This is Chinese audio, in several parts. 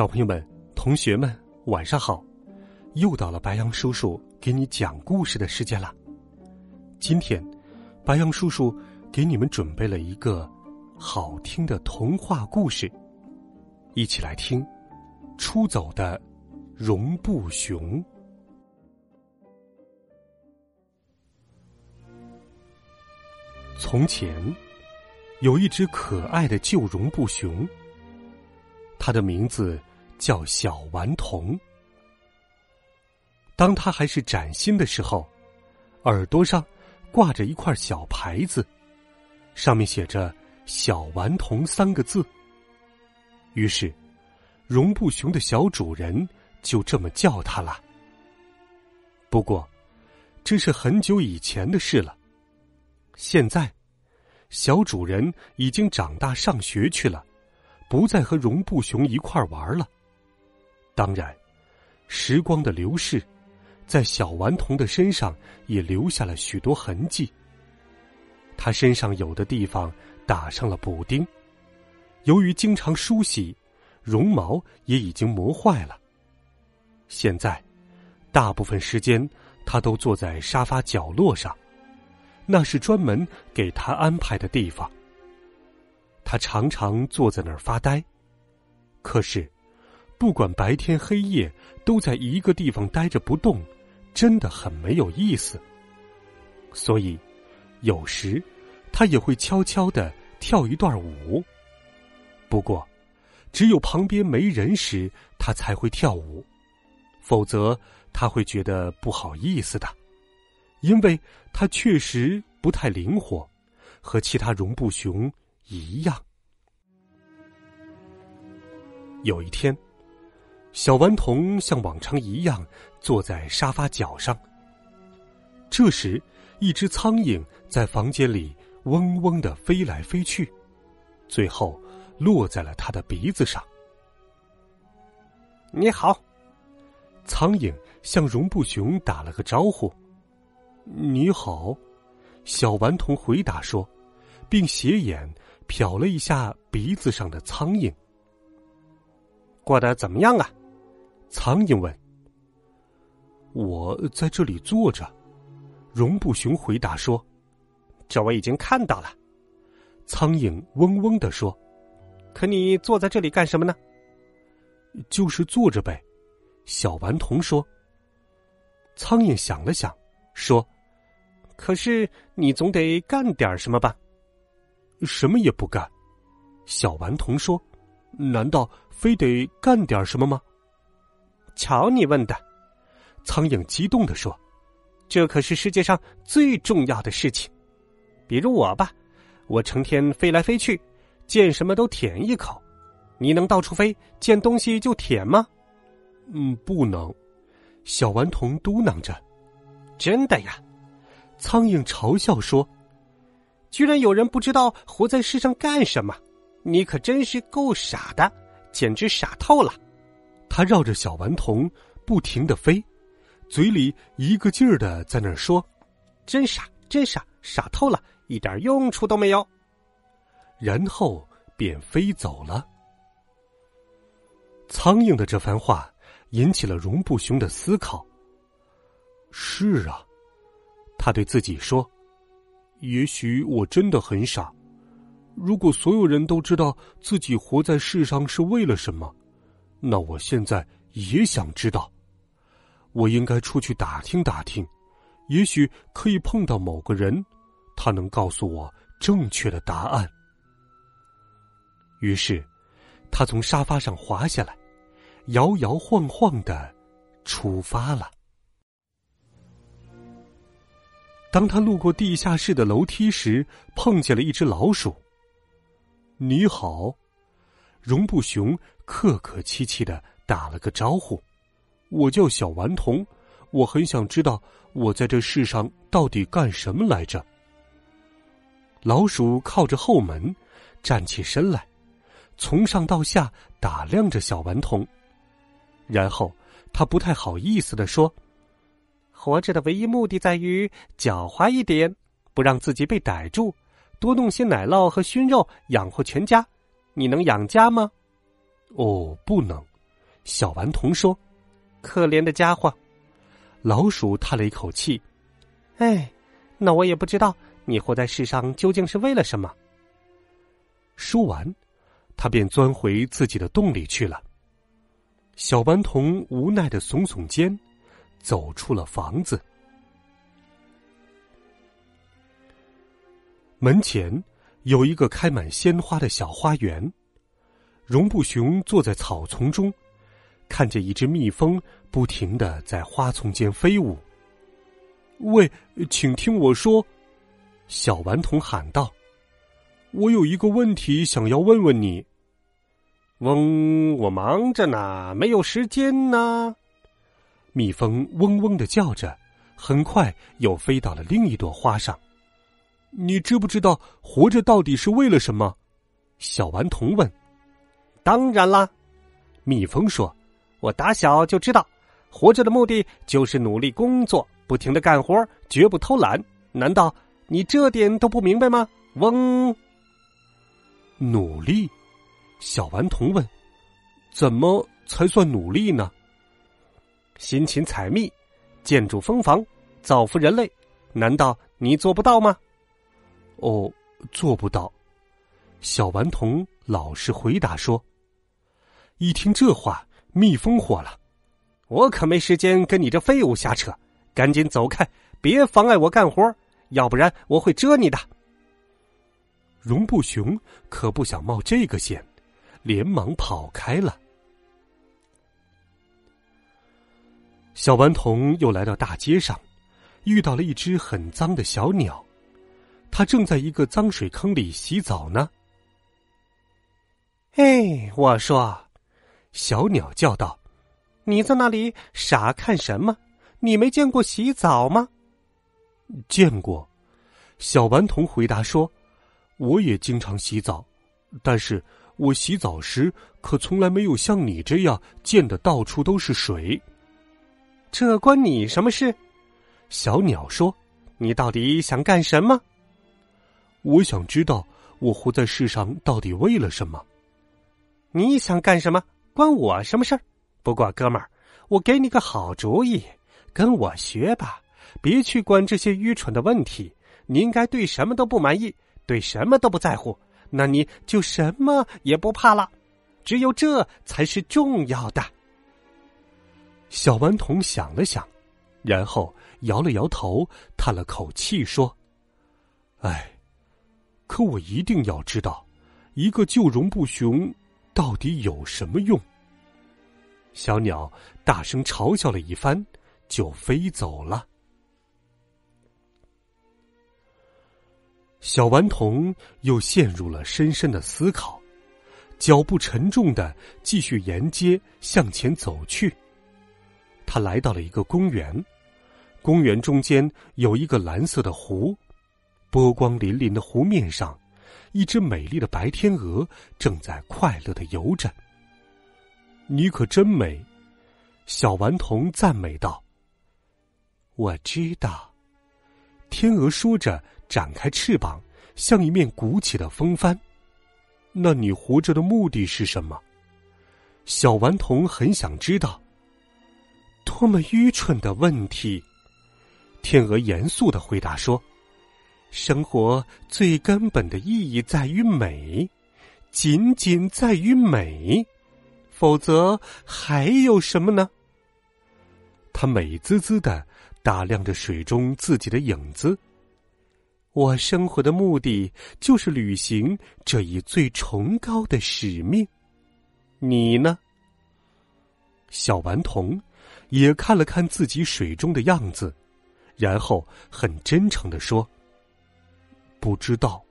小朋友们、同学们，晚上好！又到了白羊叔叔给你讲故事的时间了。今天，白羊叔叔给你们准备了一个好听的童话故事，一起来听《出走的绒布熊》。从前，有一只可爱的旧绒布熊。它的名字叫小顽童。当他还是崭新的时候，耳朵上挂着一块小牌子，上面写着“小顽童”三个字。于是，绒布熊的小主人就这么叫他了。不过，这是很久以前的事了。现在，小主人已经长大上学去了。不再和绒布熊一块玩了。当然，时光的流逝，在小顽童的身上也留下了许多痕迹。他身上有的地方打上了补丁，由于经常梳洗，绒毛也已经磨坏了。现在，大部分时间他都坐在沙发角落上，那是专门给他安排的地方。他常常坐在那儿发呆，可是，不管白天黑夜，都在一个地方待着不动，真的很没有意思。所以，有时他也会悄悄的跳一段舞。不过，只有旁边没人时，他才会跳舞，否则他会觉得不好意思的，因为他确实不太灵活，和其他绒布熊。一样。有一天，小顽童像往常一样坐在沙发角上。这时，一只苍蝇在房间里嗡嗡的飞来飞去，最后落在了他的鼻子上。你好，苍蝇向绒布熊打了个招呼。你好，小顽童回答说，并斜眼。瞟了一下鼻子上的苍蝇，过得怎么样啊？苍蝇问。我在这里坐着，绒布熊回答说：“这我已经看到了。”苍蝇嗡嗡的说：“可你坐在这里干什么呢？”就是坐着呗。小顽童说。苍蝇想了想，说：“可是你总得干点什么吧？”什么也不干，小顽童说：“难道非得干点什么吗？”瞧你问的，苍蝇激动的说：“这可是世界上最重要的事情。比如我吧，我成天飞来飞去，见什么都舔一口。你能到处飞，见东西就舔吗？”“嗯，不能。”小顽童嘟囔着。“真的呀？”苍蝇嘲笑说。居然有人不知道活在世上干什么，你可真是够傻的，简直傻透了。他绕着小顽童不停的飞，嘴里一个劲儿的在那儿说：“真傻，真傻，傻透了，一点用处都没有。”然后便飞走了。苍蝇的这番话引起了绒布熊的思考。是啊，他对自己说。也许我真的很傻。如果所有人都知道自己活在世上是为了什么，那我现在也想知道。我应该出去打听打听，也许可以碰到某个人，他能告诉我正确的答案。于是，他从沙发上滑下来，摇摇晃晃的出发了。当他路过地下室的楼梯时，碰见了一只老鼠。你好，绒布熊客客气气的打了个招呼：“我叫小顽童，我很想知道我在这世上到底干什么来着。”老鼠靠着后门，站起身来，从上到下打量着小顽童，然后他不太好意思的说：“活着的唯一目的在于狡猾一点，不让自己被逮住，多弄些奶酪和熏肉养活全家。你能养家吗？”“哦，不能。”小顽童说。“可怜的家伙。”老鼠叹了一口气：“哎，那我也不知道。”你活在世上究竟是为了什么？说完，他便钻回自己的洞里去了。小顽童无奈的耸耸肩，走出了房子。门前有一个开满鲜花的小花园，绒布熊坐在草丛中，看见一只蜜蜂不停的在花丛间飞舞。喂，请听我说。小顽童喊道：“我有一个问题想要问问你。”“嗡，我忙着呢，没有时间呢。”蜜蜂嗡嗡的叫着，很快又飞到了另一朵花上。“你知不知道活着到底是为了什么？”小顽童问。“当然啦。”蜜蜂说，“我打小就知道，活着的目的就是努力工作，不停的干活，绝不偷懒。难道？”你这点都不明白吗？嗡！努力，小顽童问：“怎么才算努力呢？”辛勤采蜜，建筑蜂房，造福人类，难道你做不到吗？哦，做不到。小顽童老实回答说。一听这话，蜜蜂火了：“我可没时间跟你这废物瞎扯，赶紧走开，别妨碍我干活。”要不然我会蛰你的。绒布熊可不想冒这个险，连忙跑开了。小顽童又来到大街上，遇到了一只很脏的小鸟，它正在一个脏水坑里洗澡呢。哎，我说，小鸟叫道：“你在那里傻看什么？你没见过洗澡吗？”见过，小顽童回答说：“我也经常洗澡，但是我洗澡时可从来没有像你这样溅得到处都是水。”这关你什么事？小鸟说：“你到底想干什么？”我想知道我活在世上到底为了什么。你想干什么？关我什么事儿？不过哥们儿，我给你个好主意，跟我学吧。别去管这些愚蠢的问题，你应该对什么都不满意，对什么都不在乎，那你就什么也不怕了。只有这才是重要的。小顽童想了想，然后摇了摇头，叹了口气说：“哎，可我一定要知道，一个旧绒布熊到底有什么用。”小鸟大声嘲笑了一番，就飞走了。小顽童又陷入了深深的思考，脚步沉重的继续沿街向前走去。他来到了一个公园，公园中间有一个蓝色的湖，波光粼粼的湖面上，一只美丽的白天鹅正在快乐的游着。你可真美，小顽童赞美道。我知道，天鹅说着。展开翅膀，像一面鼓起的风帆。那你活着的目的是什么？小顽童很想知道。多么愚蠢的问题！天鹅严肃的回答说：“生活最根本的意义在于美，仅仅在于美，否则还有什么呢？”他美滋滋的打量着水中自己的影子。我生活的目的就是履行这一最崇高的使命。你呢？小顽童也看了看自己水中的样子，然后很真诚的说：“不知道。”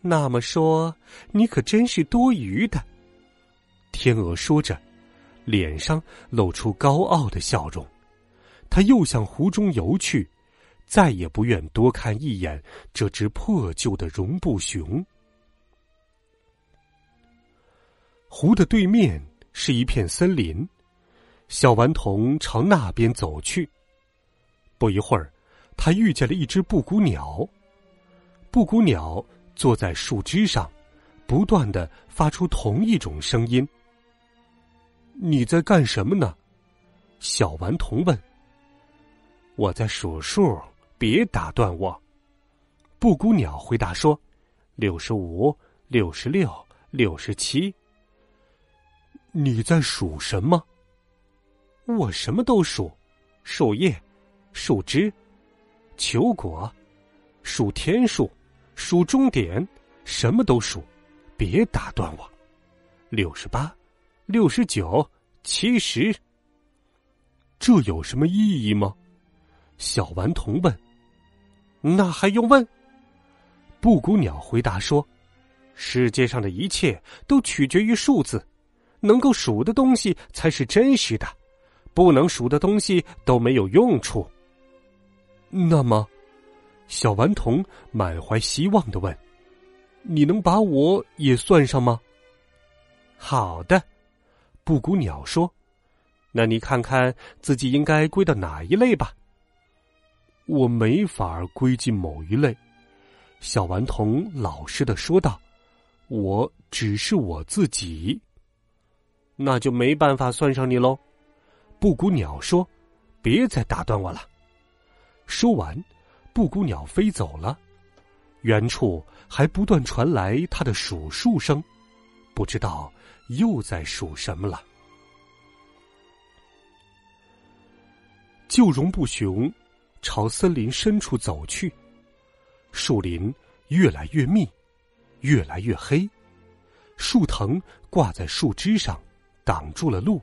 那么说，你可真是多余的。天鹅说着，脸上露出高傲的笑容。他又向湖中游去，再也不愿多看一眼这只破旧的绒布熊。湖的对面是一片森林，小顽童朝那边走去。不一会儿，他遇见了一只布谷鸟。布谷鸟坐在树枝上，不断的发出同一种声音。你在干什么呢？小顽童问。我在数数，别打断我。布谷鸟回答说：“六十五，六十六，六十七。”你在数什么？我什么都数，树叶、树枝、球果，数天数，数终点，什么都数，别打断我。六十八，六十九，七十。这有什么意义吗？小顽童问。那还用问？布谷鸟回答说：“世界上的一切都取决于数字。”能够数的东西才是真实的，不能数的东西都没有用处。那么，小顽童满怀希望的问：“你能把我也算上吗？”好的，布谷鸟说：“那你看看自己应该归到哪一类吧。”我没法归进某一类，小顽童老实的说道：“我只是我自己。”那就没办法算上你喽，布谷鸟说：“别再打断我了。”说完，布谷鸟飞走了。远处还不断传来它的数数声，不知道又在数什么了。旧绒布熊朝森林深处走去，树林越来越密，越来越黑，树藤挂在树枝上。挡住了路，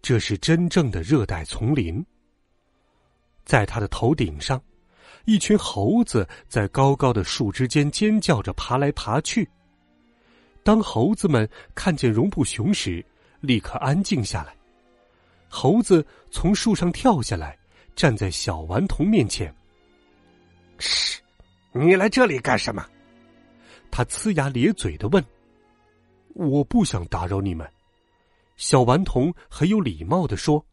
这是真正的热带丛林。在他的头顶上，一群猴子在高高的树枝间尖叫着爬来爬去。当猴子们看见绒布熊时，立刻安静下来。猴子从树上跳下来，站在小顽童面前。“嘘，你来这里干什么？”他呲牙咧嘴的问。“我不想打扰你们。”小顽童很有礼貌的说：“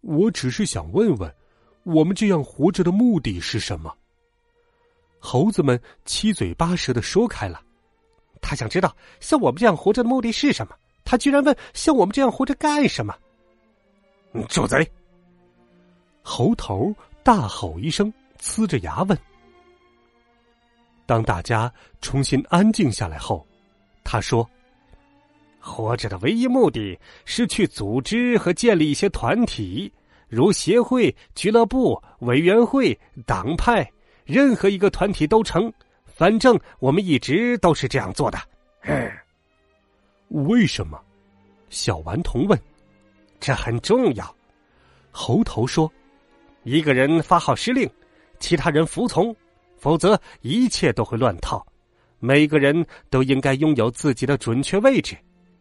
我只是想问问，我们这样活着的目的是什么？”猴子们七嘴八舌的说开了，他想知道像我们这样活着的目的是什么。他居然问像我们这样活着干什么？住嘴！猴头大吼一声，呲着牙问。当大家重新安静下来后，他说。活着的唯一目的是去组织和建立一些团体，如协会、俱乐部、委员会、党派，任何一个团体都成。反正我们一直都是这样做的。嗯，为什么？小顽童问。这很重要。猴头说：“一个人发号施令，其他人服从，否则一切都会乱套。每个人都应该拥有自己的准确位置。”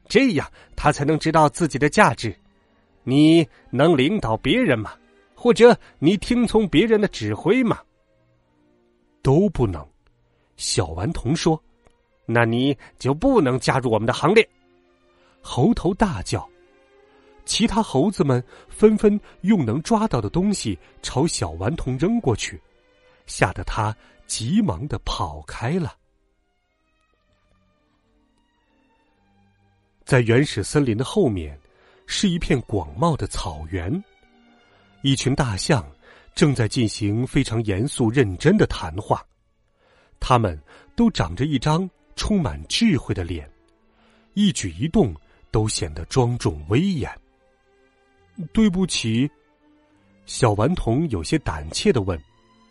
这样，他才能知道自己的价值。你能领导别人吗？或者你听从别人的指挥吗？都不能。小顽童说：“那你就不能加入我们的行列。”猴头大叫。其他猴子们纷纷用能抓到的东西朝小顽童扔过去，吓得他急忙的跑开了。在原始森林的后面，是一片广袤的草原。一群大象正在进行非常严肃认真的谈话，他们都长着一张充满智慧的脸，一举一动都显得庄重威严。对不起，小顽童有些胆怯的问：“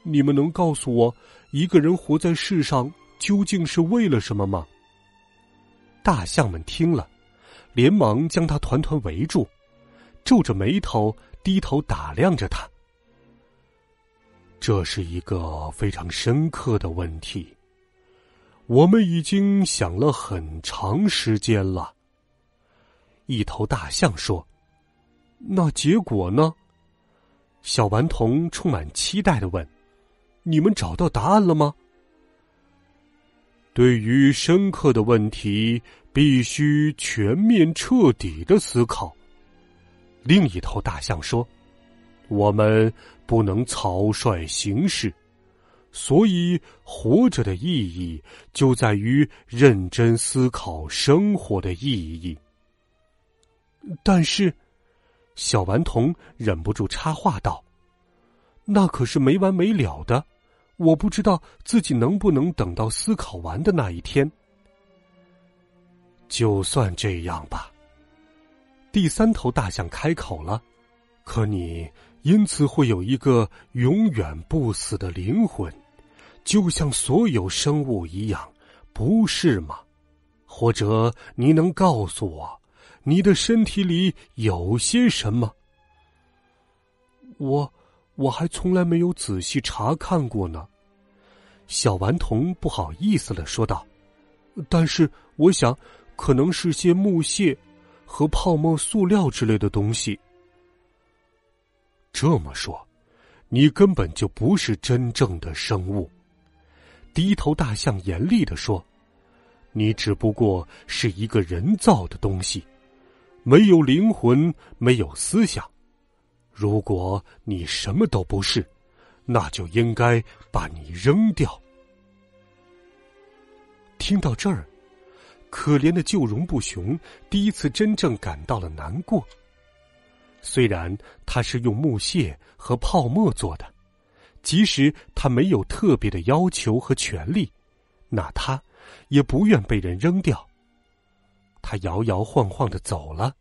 你们能告诉我，一个人活在世上究竟是为了什么吗？”大象们听了。连忙将他团团围住，皱着眉头低头打量着他。这是一个非常深刻的问题，我们已经想了很长时间了。一头大象说：“那结果呢？”小顽童充满期待的问：“你们找到答案了吗？”对于深刻的问题，必须全面彻底的思考。另一头大象说：“我们不能草率行事。”所以，活着的意义就在于认真思考生活的意义。但是，小顽童忍不住插话道：“那可是没完没了的，我不知道自己能不能等到思考完的那一天。”就算这样吧。第三头大象开口了：“可你因此会有一个永远不死的灵魂。”就像所有生物一样，不是吗？或者你能告诉我，你的身体里有些什么？我我还从来没有仔细查看过呢。小顽童不好意思的说道：“但是我想，可能是些木屑和泡沫塑料之类的东西。”这么说，你根本就不是真正的生物。低头大象严厉的说：“你只不过是一个人造的东西，没有灵魂，没有思想。如果你什么都不是，那就应该把你扔掉。”听到这儿，可怜的旧容不雄第一次真正感到了难过。虽然他是用木屑和泡沫做的。即使他没有特别的要求和权利，那他也不愿被人扔掉。他摇摇晃晃的走了，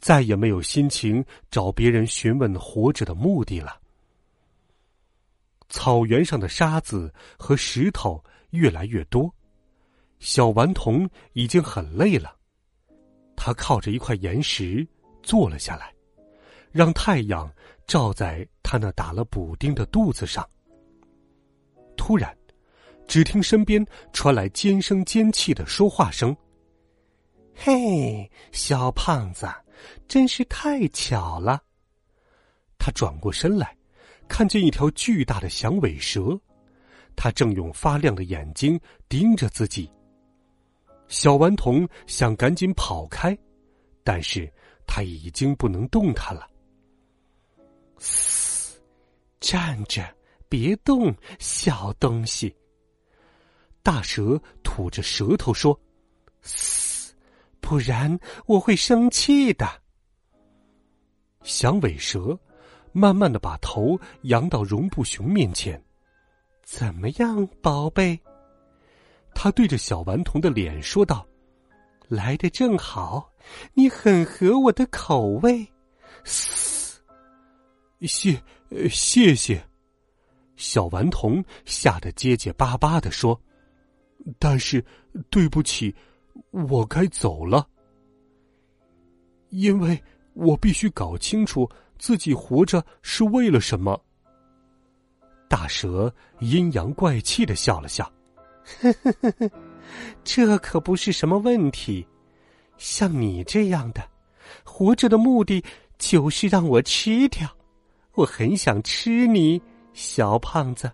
再也没有心情找别人询问活着的目的了。草原上的沙子和石头越来越多，小顽童已经很累了。他靠着一块岩石坐了下来，让太阳。照在他那打了补丁的肚子上。突然，只听身边传来尖声尖气的说话声：“嘿，小胖子，真是太巧了。”他转过身来，看见一条巨大的响尾蛇，它正用发亮的眼睛盯着自己。小顽童想赶紧跑开，但是他已经不能动弹了。嘶，站着，别动，小东西。大蛇吐着舌头说：“嘶，不然我会生气的。”响尾蛇慢慢的把头扬到绒布熊面前，怎么样，宝贝？他对着小顽童的脸说道：“来的正好，你很合我的口味。”。谢，谢谢。小顽童吓得结结巴巴的说：“但是，对不起，我该走了，因为我必须搞清楚自己活着是为了什么。”大蛇阴阳怪气的笑了笑：“呵呵呵呵，这可不是什么问题。像你这样的，活着的目的就是让我吃掉。”我很想吃你，小胖子，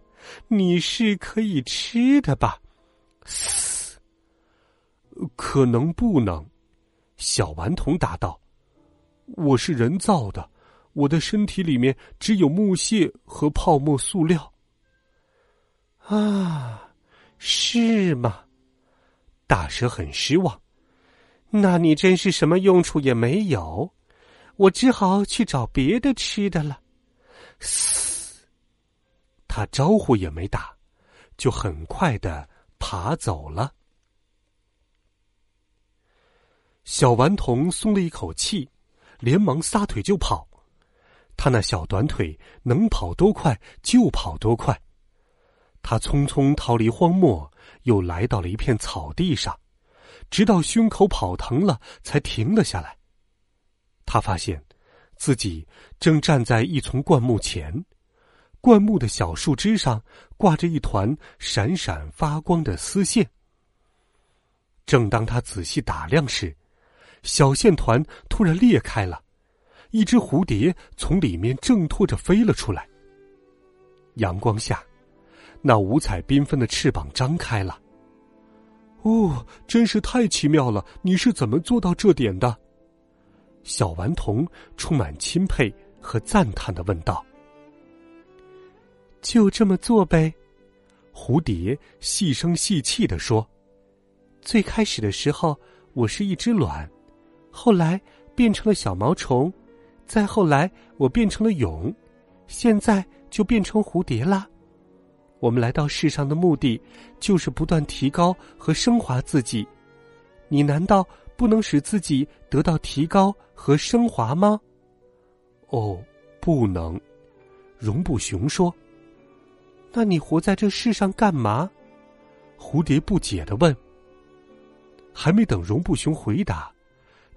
你是可以吃的吧？嘶，可能不能。小顽童答道：“我是人造的，我的身体里面只有木屑和泡沫塑料。”啊，是吗？大蛇很失望。那你真是什么用处也没有，我只好去找别的吃的了。嘶！他招呼也没打，就很快的爬走了。小顽童松了一口气，连忙撒腿就跑。他那小短腿能跑多快就跑多快。他匆匆逃离荒漠，又来到了一片草地上，直到胸口跑疼了，才停了下来。他发现。自己正站在一丛灌木前，灌木的小树枝上挂着一团闪闪发光的丝线。正当他仔细打量时，小线团突然裂开了，一只蝴蝶从里面挣脱着飞了出来。阳光下，那五彩缤纷的翅膀张开了。哦，真是太奇妙了！你是怎么做到这点的？小顽童充满钦佩和赞叹的问道。就这么做呗，蝴蝶细声细气的说。最开始的时候，我是一只卵，后来变成了小毛虫，再后来我变成了蛹，现在就变成蝴蝶啦。我们来到世上的目的，就是不断提高和升华自己。你难道不能使自己得到提高和升华吗？哦，不能。绒布熊说：“那你活在这世上干嘛？”蝴蝶不解的问。还没等绒布熊回答，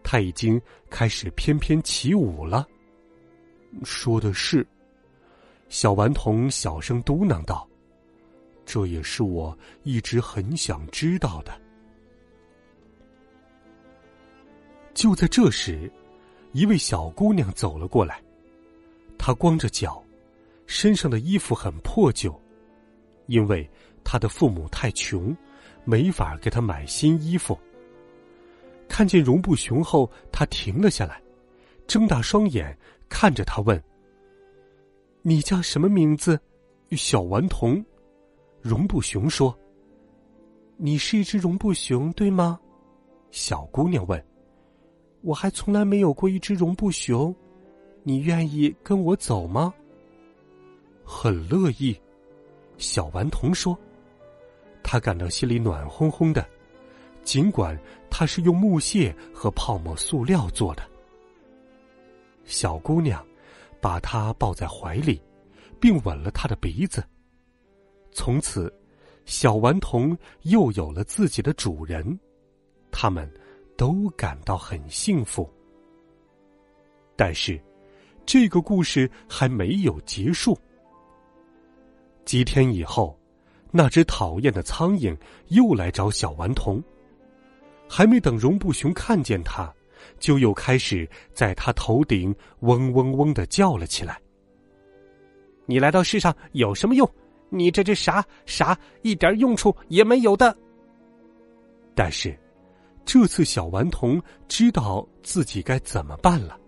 他已经开始翩翩起舞了。说的是，小顽童小声嘟囔道：“这也是我一直很想知道的。”就在这时，一位小姑娘走了过来，她光着脚，身上的衣服很破旧，因为她的父母太穷，没法给她买新衣服。看见绒布熊后，他停了下来，睁大双眼看着他问：“你叫什么名字？”小顽童。绒布熊说：“你是一只绒布熊，对吗？”小姑娘问：“我还从来没有过一只绒布熊，你愿意跟我走吗？”很乐意，小顽童说：“他感到心里暖烘烘的。”尽管它是用木屑和泡沫塑料做的，小姑娘把它抱在怀里，并吻了它的鼻子。从此，小顽童又有了自己的主人，他们都感到很幸福。但是，这个故事还没有结束。几天以后，那只讨厌的苍蝇又来找小顽童。还没等绒布熊看见他，就又开始在他头顶嗡嗡嗡的叫了起来。你来到世上有什么用？你这只傻傻，一点用处也没有的。但是，这次小顽童知道自己该怎么办了。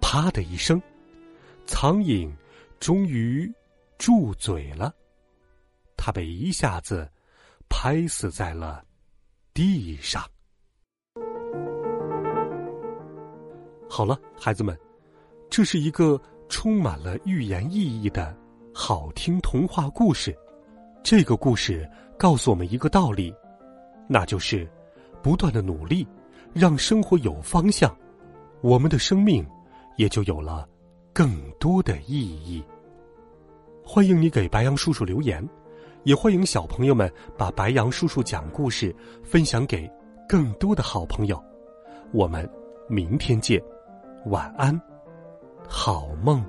啪的一声，苍蝇终于住嘴了，他被一下子拍死在了。地上。好了，孩子们，这是一个充满了寓言意义的好听童话故事。这个故事告诉我们一个道理，那就是不断的努力，让生活有方向，我们的生命也就有了更多的意义。欢迎你给白杨叔叔留言。也欢迎小朋友们把白杨叔叔讲故事分享给更多的好朋友。我们明天见，晚安，好梦。